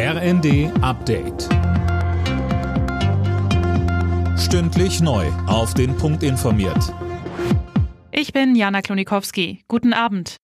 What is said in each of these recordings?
RND Update. Stündlich neu. Auf den Punkt informiert. Ich bin Jana Klonikowski. Guten Abend.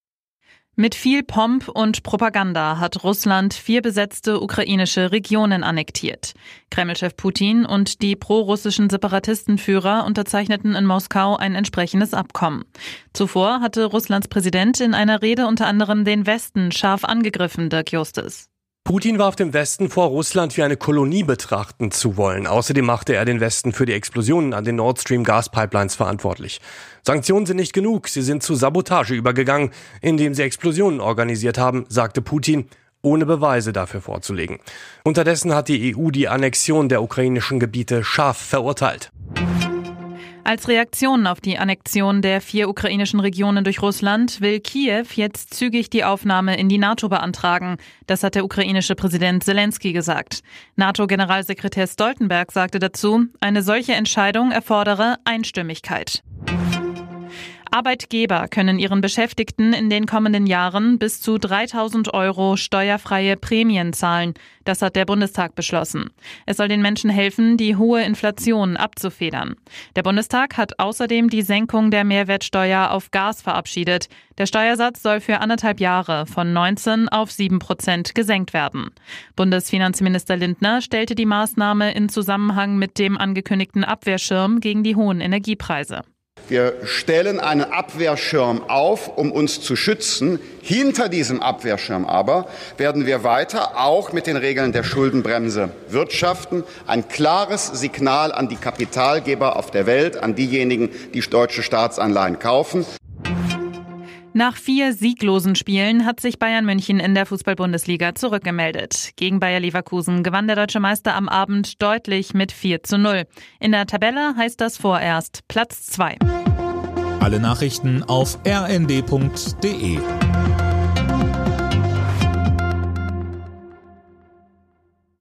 Mit viel Pomp und Propaganda hat Russland vier besetzte ukrainische Regionen annektiert. Kremlchef Putin und die prorussischen Separatistenführer unterzeichneten in Moskau ein entsprechendes Abkommen. Zuvor hatte Russlands Präsident in einer Rede unter anderem den Westen scharf angegriffen, Dirk Justus. Putin warf dem Westen vor, Russland wie eine Kolonie betrachten zu wollen. Außerdem machte er den Westen für die Explosionen an den Nord Stream Gaspipelines verantwortlich. Sanktionen sind nicht genug, sie sind zu Sabotage übergegangen, indem sie Explosionen organisiert haben, sagte Putin ohne Beweise dafür vorzulegen. Unterdessen hat die EU die Annexion der ukrainischen Gebiete scharf verurteilt. Als Reaktion auf die Annexion der vier ukrainischen Regionen durch Russland will Kiew jetzt zügig die Aufnahme in die NATO beantragen. Das hat der ukrainische Präsident Zelensky gesagt. NATO-Generalsekretär Stoltenberg sagte dazu, eine solche Entscheidung erfordere Einstimmigkeit. Arbeitgeber können ihren Beschäftigten in den kommenden Jahren bis zu 3000 Euro steuerfreie Prämien zahlen. Das hat der Bundestag beschlossen. Es soll den Menschen helfen, die hohe Inflation abzufedern. Der Bundestag hat außerdem die Senkung der Mehrwertsteuer auf Gas verabschiedet. Der Steuersatz soll für anderthalb Jahre von 19 auf 7 Prozent gesenkt werden. Bundesfinanzminister Lindner stellte die Maßnahme in Zusammenhang mit dem angekündigten Abwehrschirm gegen die hohen Energiepreise. Wir stellen einen Abwehrschirm auf, um uns zu schützen. Hinter diesem Abwehrschirm aber werden wir weiter auch mit den Regeln der Schuldenbremse wirtschaften. Ein klares Signal an die Kapitalgeber auf der Welt, an diejenigen, die deutsche Staatsanleihen kaufen. Nach vier sieglosen Spielen hat sich Bayern München in der Fußball-Bundesliga zurückgemeldet. Gegen Bayer Leverkusen gewann der deutsche Meister am Abend deutlich mit 4 zu 0. In der Tabelle heißt das vorerst Platz 2. Alle Nachrichten auf rnd.de